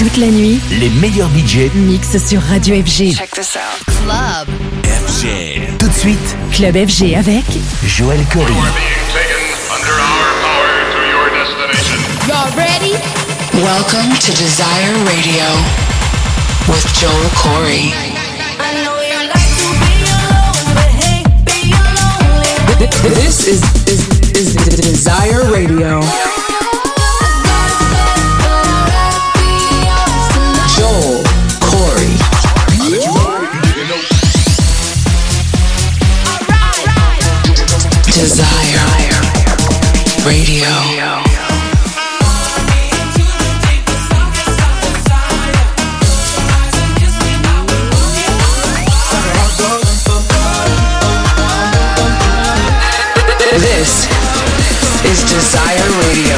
Toute la nuit, les meilleurs budgets mixent sur Radio FG. Check this out. Club. FG. Tout de suite, Club FG avec Joël Corry. being taken under our power to your destination. Y'all ready? Welcome to Desire Radio with Joel Corey. This is, is, is Desire Radio. Desire Radio. This is Desire Radio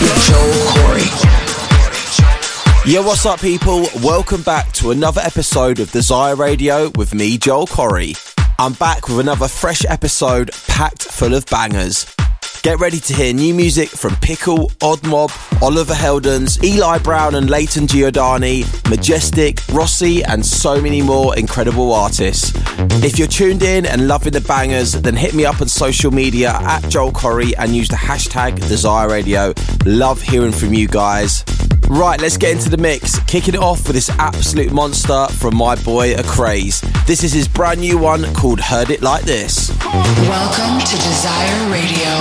with Joel Corry. Yo, what's up, people? Welcome back to another episode of Desire Radio with me, Joel Corry. I'm back with another fresh episode packed full of bangers. Get ready to hear new music from Pickle, Odd Mob, Oliver Heldens, Eli Brown and Layton Giordani, Majestic, Rossi, and so many more incredible artists. If you're tuned in and loving the bangers, then hit me up on social media at Joel Corry and use the hashtag Desire Radio. Love hearing from you guys. Right, let's get into the mix. Kicking it off with this absolute monster from my boy ACRAZE. This is his brand new one called Heard It Like This. Welcome to Desire Radio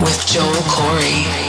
with Joel Corry.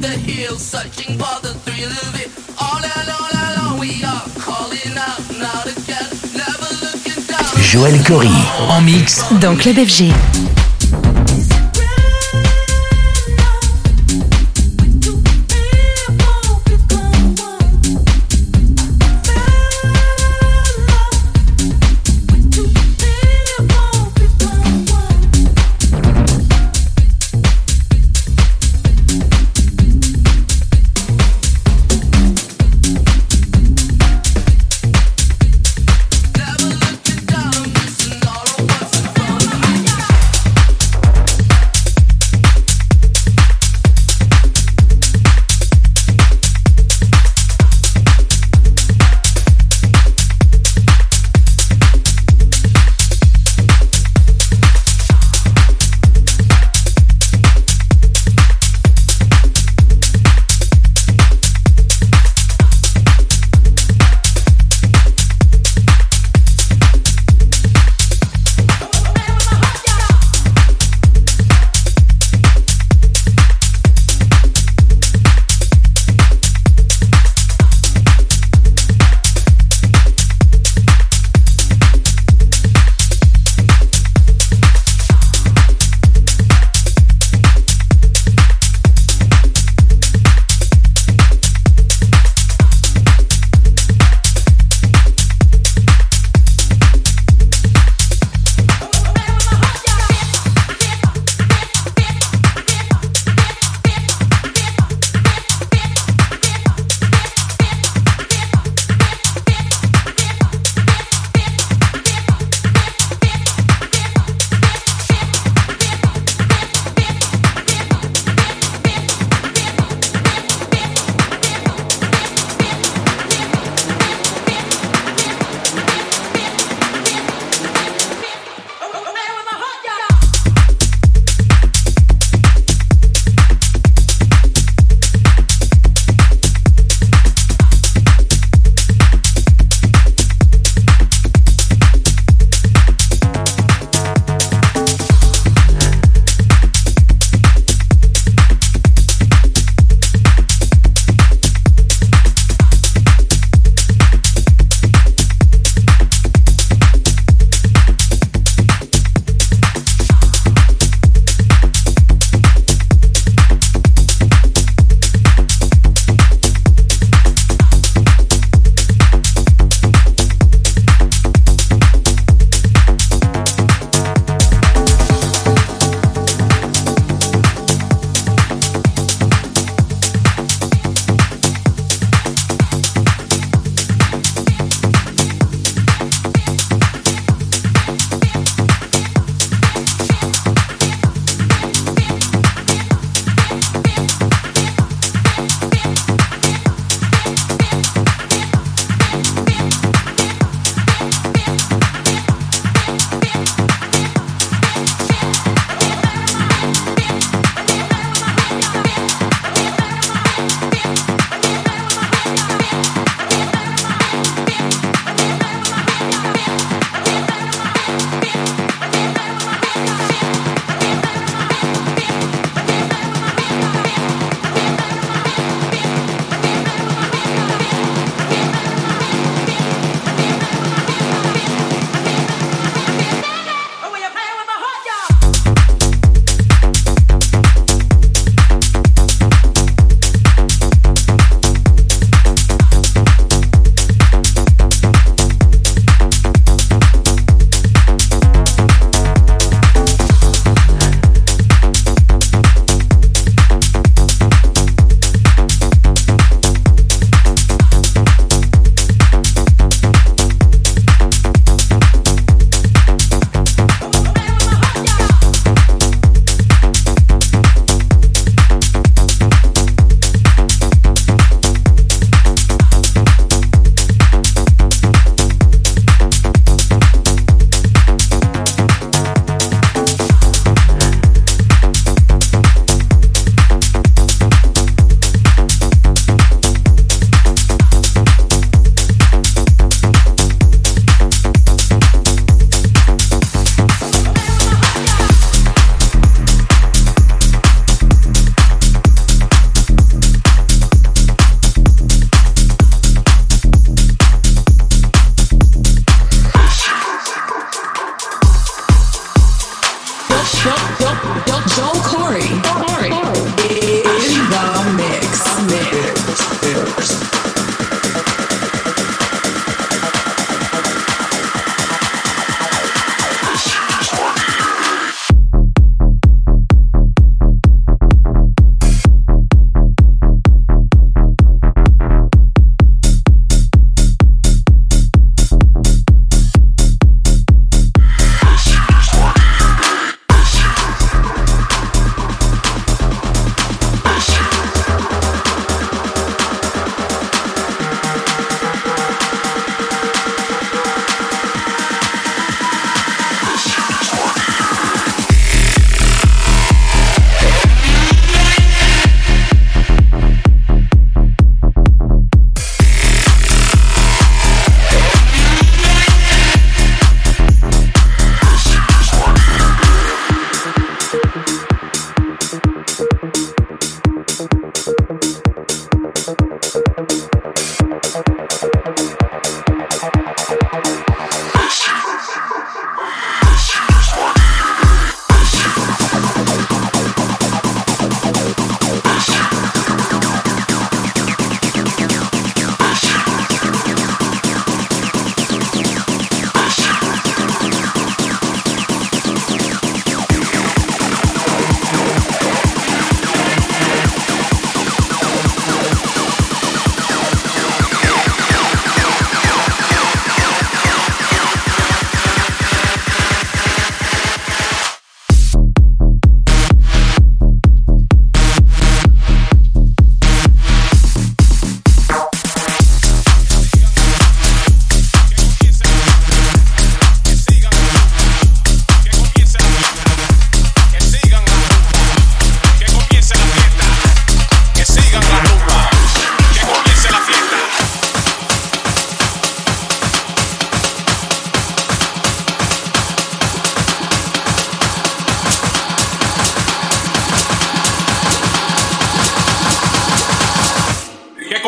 the Joël en mix dans Club FG.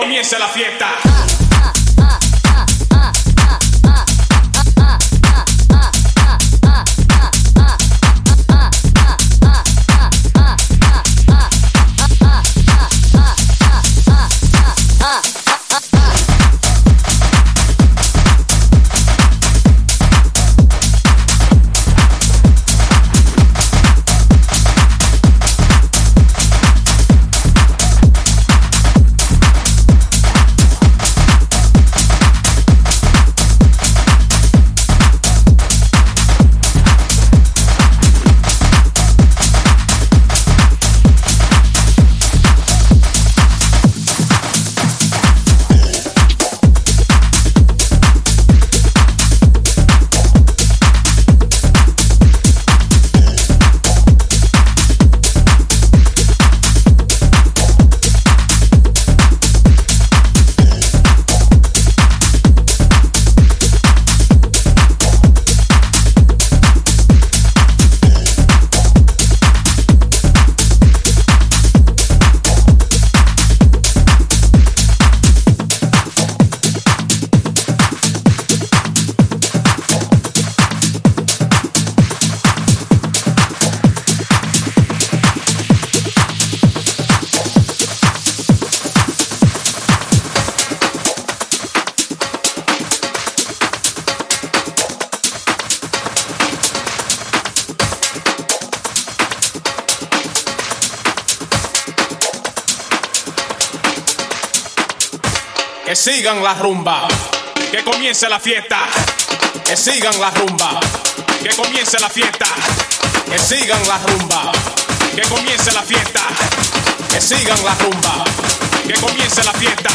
Sigan la rumba, que comience la fiesta, que sigan la rumba, que comience la fiesta, que sigan la rumba, que comience la fiesta, que sigan la rumba, que comience la fiesta.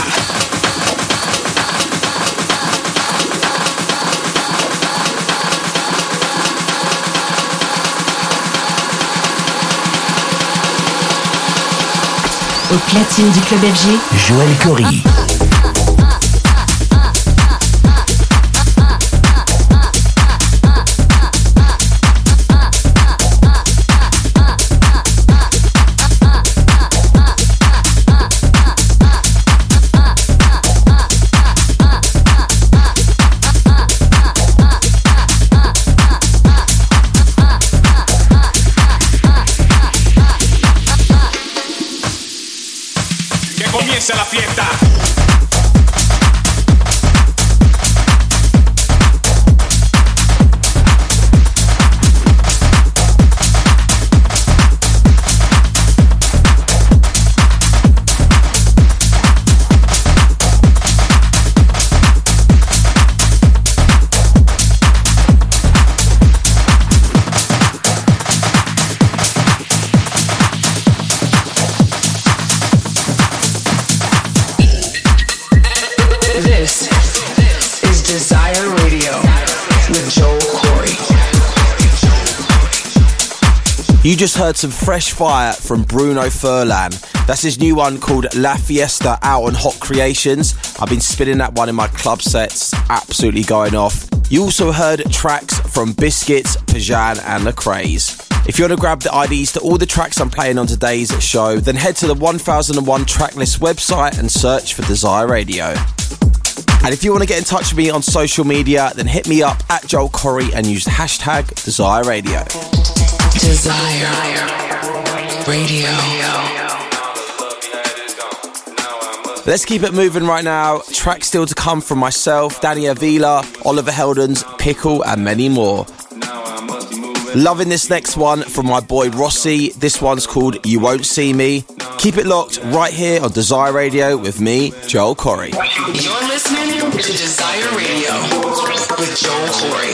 Au platine du club FG, Joël Corry. You just heard some fresh fire from Bruno Furlan. That's his new one called La Fiesta out on Hot Creations. I've been spinning that one in my club sets, absolutely going off. You also heard tracks from Biscits, Pajan, and Lecrae's. If you want to grab the IDs to all the tracks I'm playing on today's show, then head to the 1001 Tracklist website and search for Desire Radio. And if you want to get in touch with me on social media, then hit me up at Joel Corry and use hashtag Desire Radio. Desire Radio. Let's keep it moving right now. Tracks still to come from myself, Danny Avila, Oliver Heldens, Pickle, and many more. Loving this next one from my boy Rossi. This one's called You Won't See Me. Keep it locked right here on Desire Radio with me, Joel Corry. You're listening to Desire Radio with Joel Corry.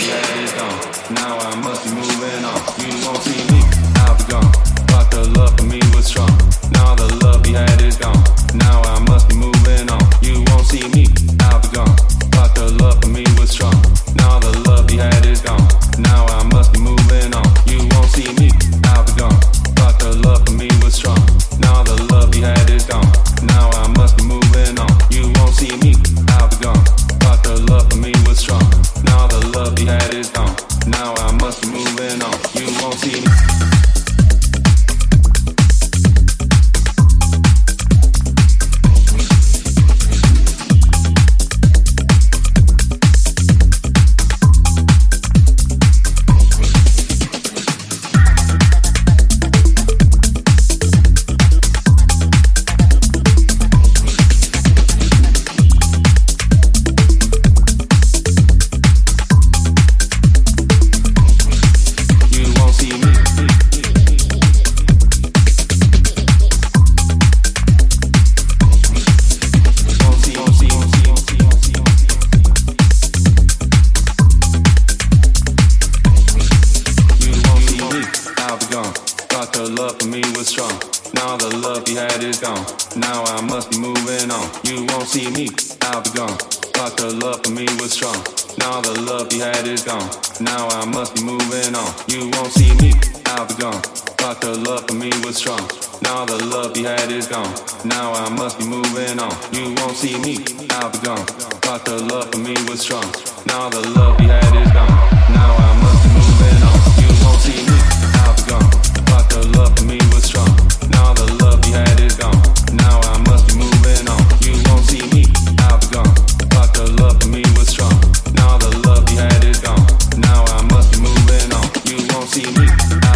Now I must be moving on. You won't see me. I'll be gone. Thought the love for me was strong. Now the love you had is gone. Now I must be moving on. You won't see me. I'll be gone. Thought the love for me was strong. Now the love you had is gone. Now I must be moving on. You won't see me. I'll be gone. Thought the love for me was strong. Now the love you had is gone. Now I must be moving on. You won't see me. I'll be gone. Thought the love for me was strong. Now the love you had is gone. Now I must be moving on. You won't see me. Out gone. But the love for me was strong. Now the love you had is gone. Now I'll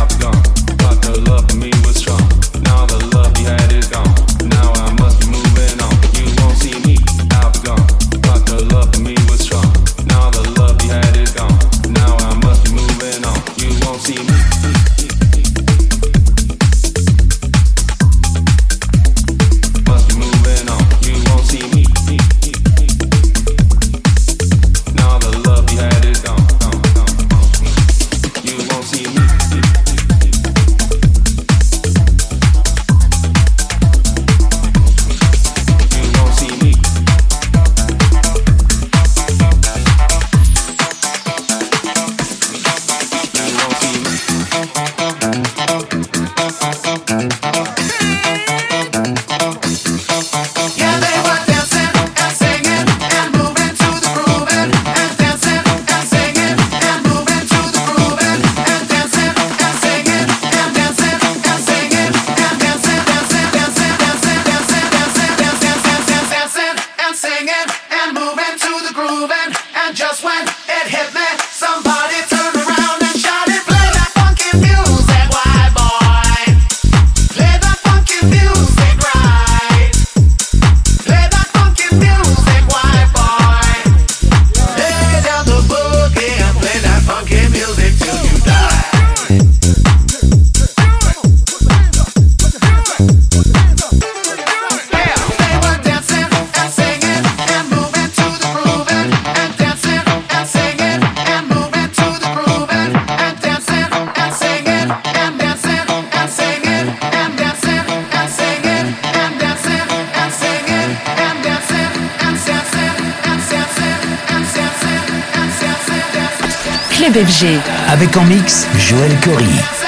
be gone. Thought the love for me was strong. Avec en mix Joël Corry.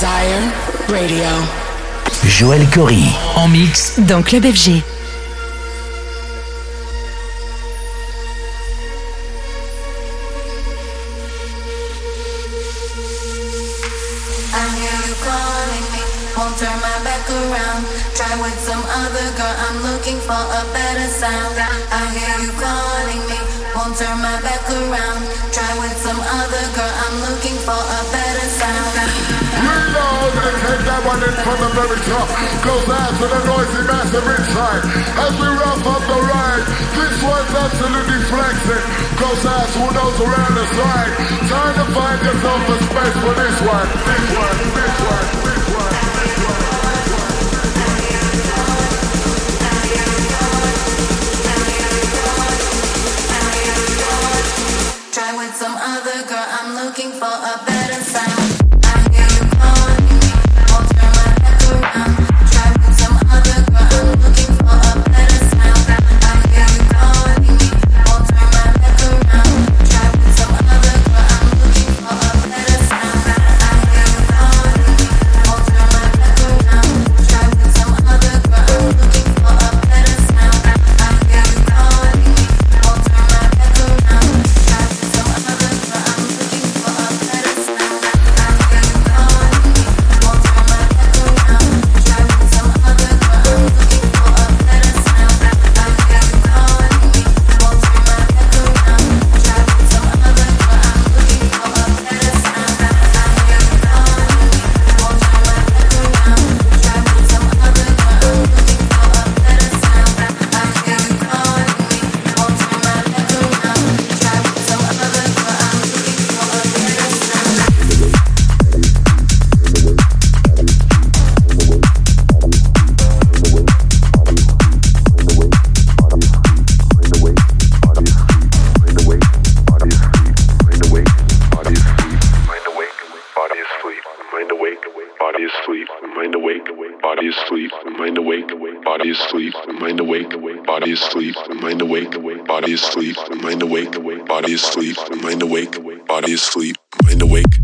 Radio. Joel Corry en mix dans Club FG. I hear you calling me won't turn my back around try with some other girl, I'm looking for a better sound. I hear you calling me, won't turn my back around. Try with some other girl, I'm looking for a better sound. We know take that one in from the very top. Goes out to the noisy massive inside. As we wrap up the ride, this one's absolutely flexing. Out to who knows around the side. Time to find yourself a space for this one. This one, this one, this one. Try with some other girl, I'm looking for a better asleep, mind awake, body is asleep, mind awake, body is asleep, mind awake.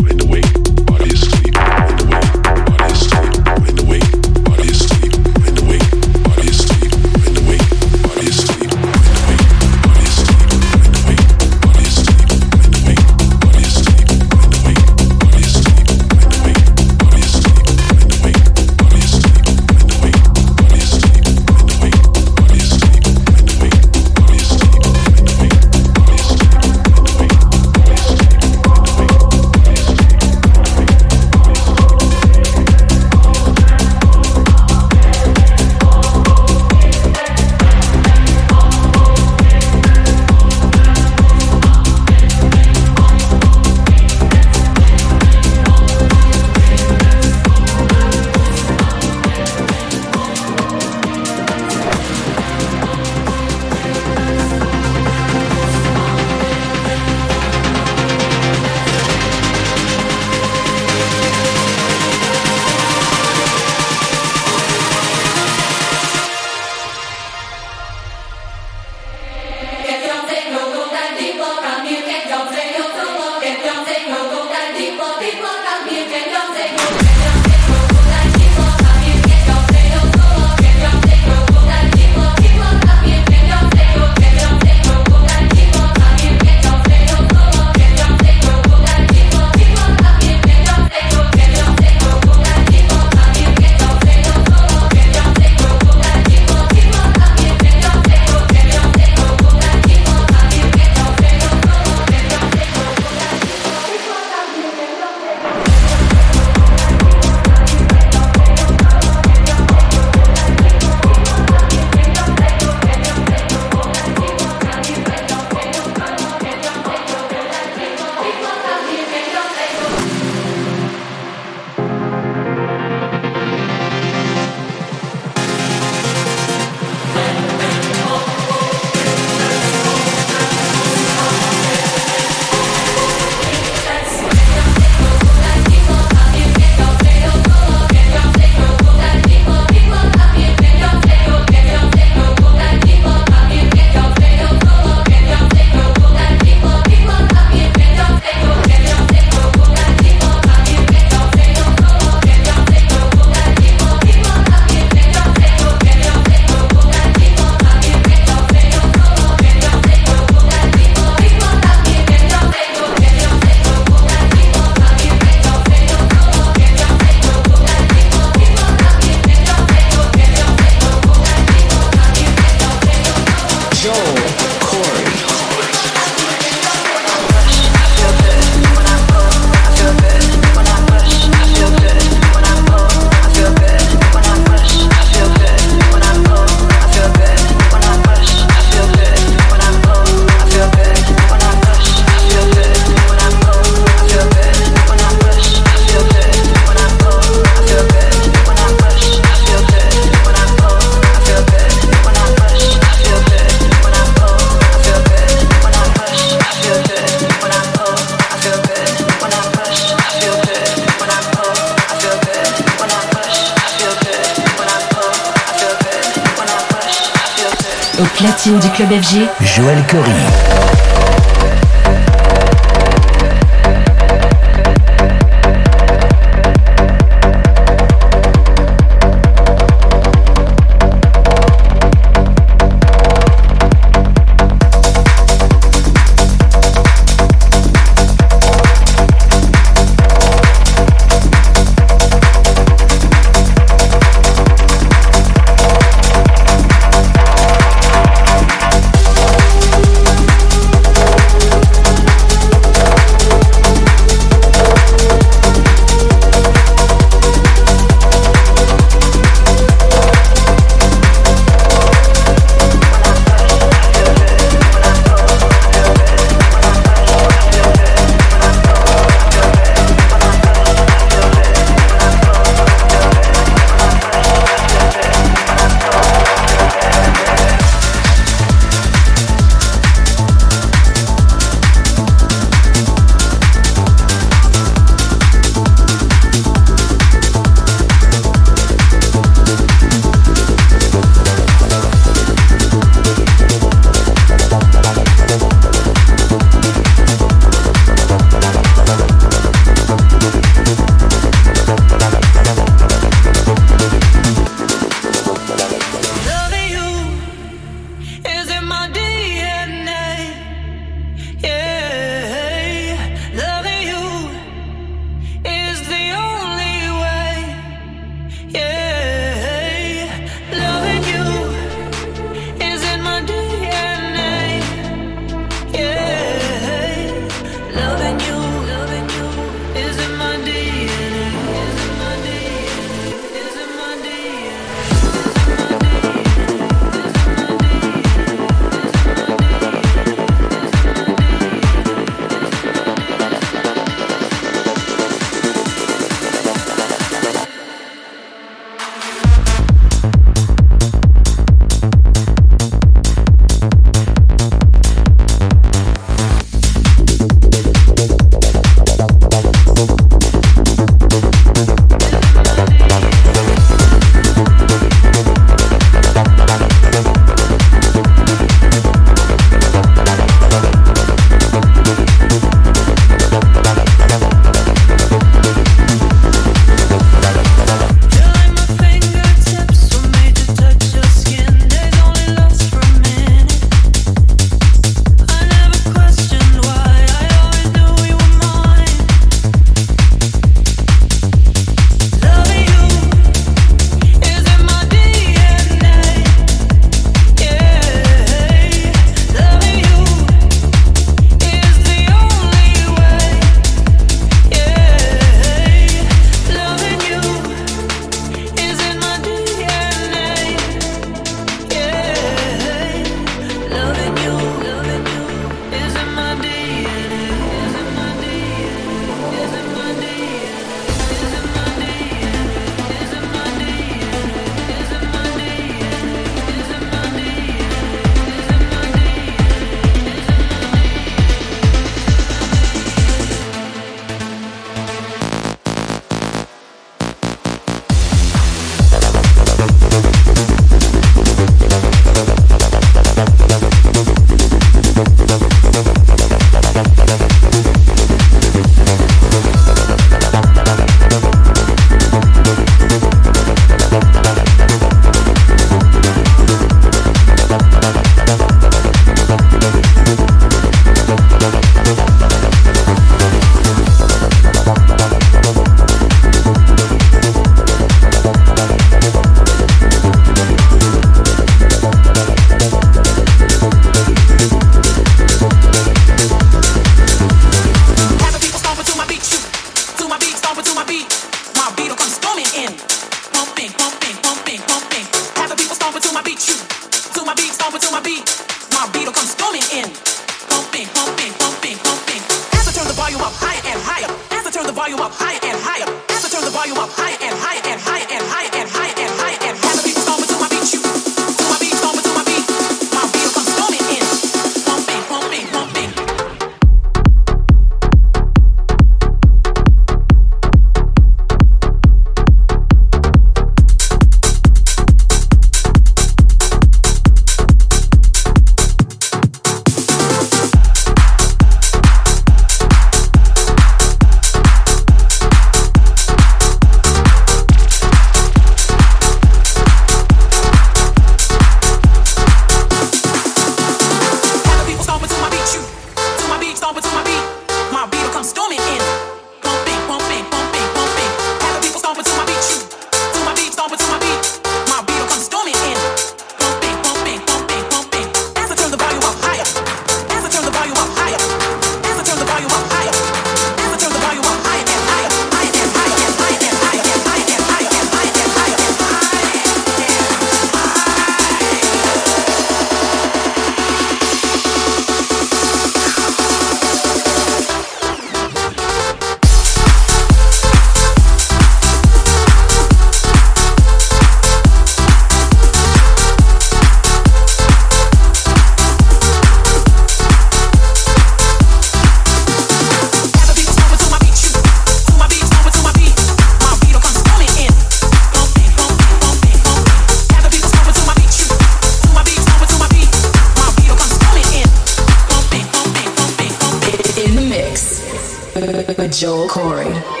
With Joel Corry.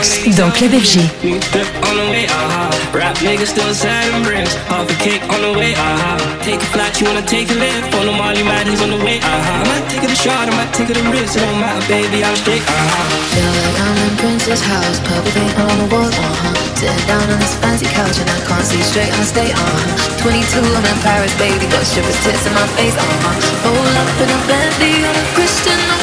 Mix dans Club FG. On the. Rap niggas still and bricks. Half a cake on the way, aha. Take a flight, you wanna take a lift. On the Molly mad, he's on the way, aha. I might take it a shot, I might take it a risk. It don't matter, baby, I'm straight, aha. Feel like I'm in Prince's house, purple paint on the walls, uh-huh Sitting down on this fancy couch and I can't see straight, I stay, uh-huh 22, I'm in Paris, baby, got strippers tits in my face, uh-huh Roll up in a Bentley, I'm a Christian,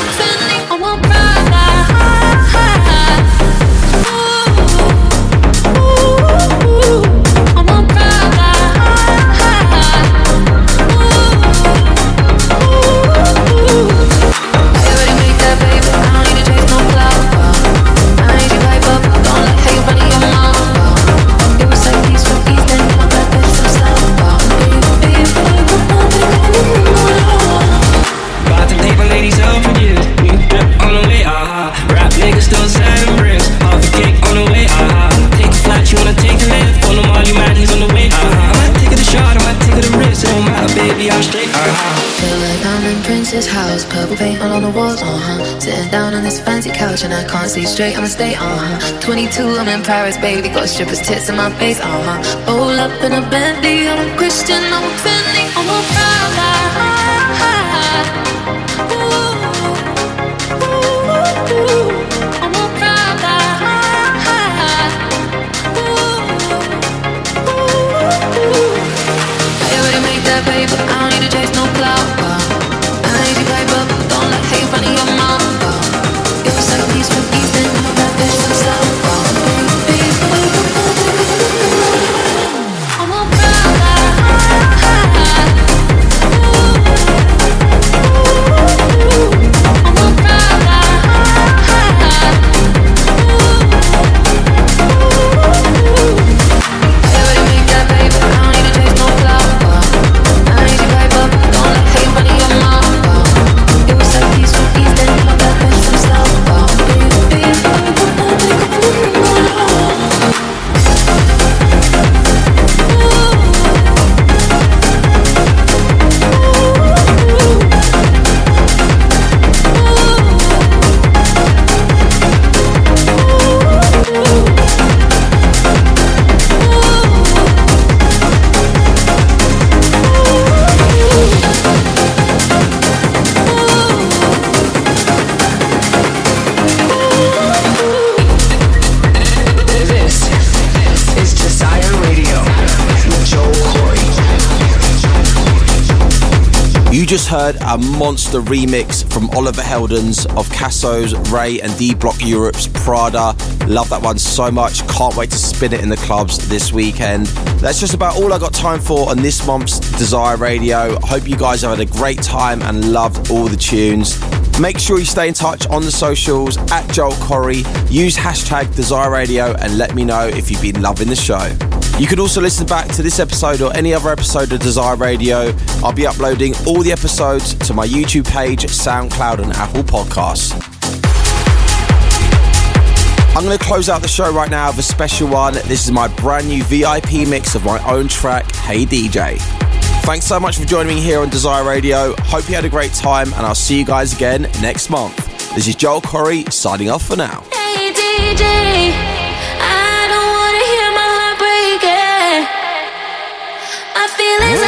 on the walls, uh-huh. Sitting down on this fancy couch and I can't see straight, I'ma stay, uh-huh. 22, I'm in Paris, baby, got strippers tits in my face, uh-huh. Roll up in a Bentley, I'm a Christian, I'm a Bentley, monster remix from Oliver Heldens of cassö's, RAYE and D Block Europe's Prada. Love that one so much. Can't wait to spin it in the clubs this weekend. That's just about all I got time for on this month's Desire Radio. Hope you guys have had a great time and loved all the tunes. Make sure you stay in touch on the socials at Joel Corry. Use hashtag Desire Radio and let me know if you've been loving the show. You can also listen back to this episode or any other episode of Desire Radio. I'll be uploading all the episodes to my YouTube page, SoundCloud, and Apple Podcasts. I'm going to close out the show right now with a special one. This is my brand new VIP mix of my own track, Hey DJ. Thanks so much for joining me here on Desire Radio. Hope you had a great time, and I'll see you guys again next month. This is Joel Corry signing off for now. Hey DJ, I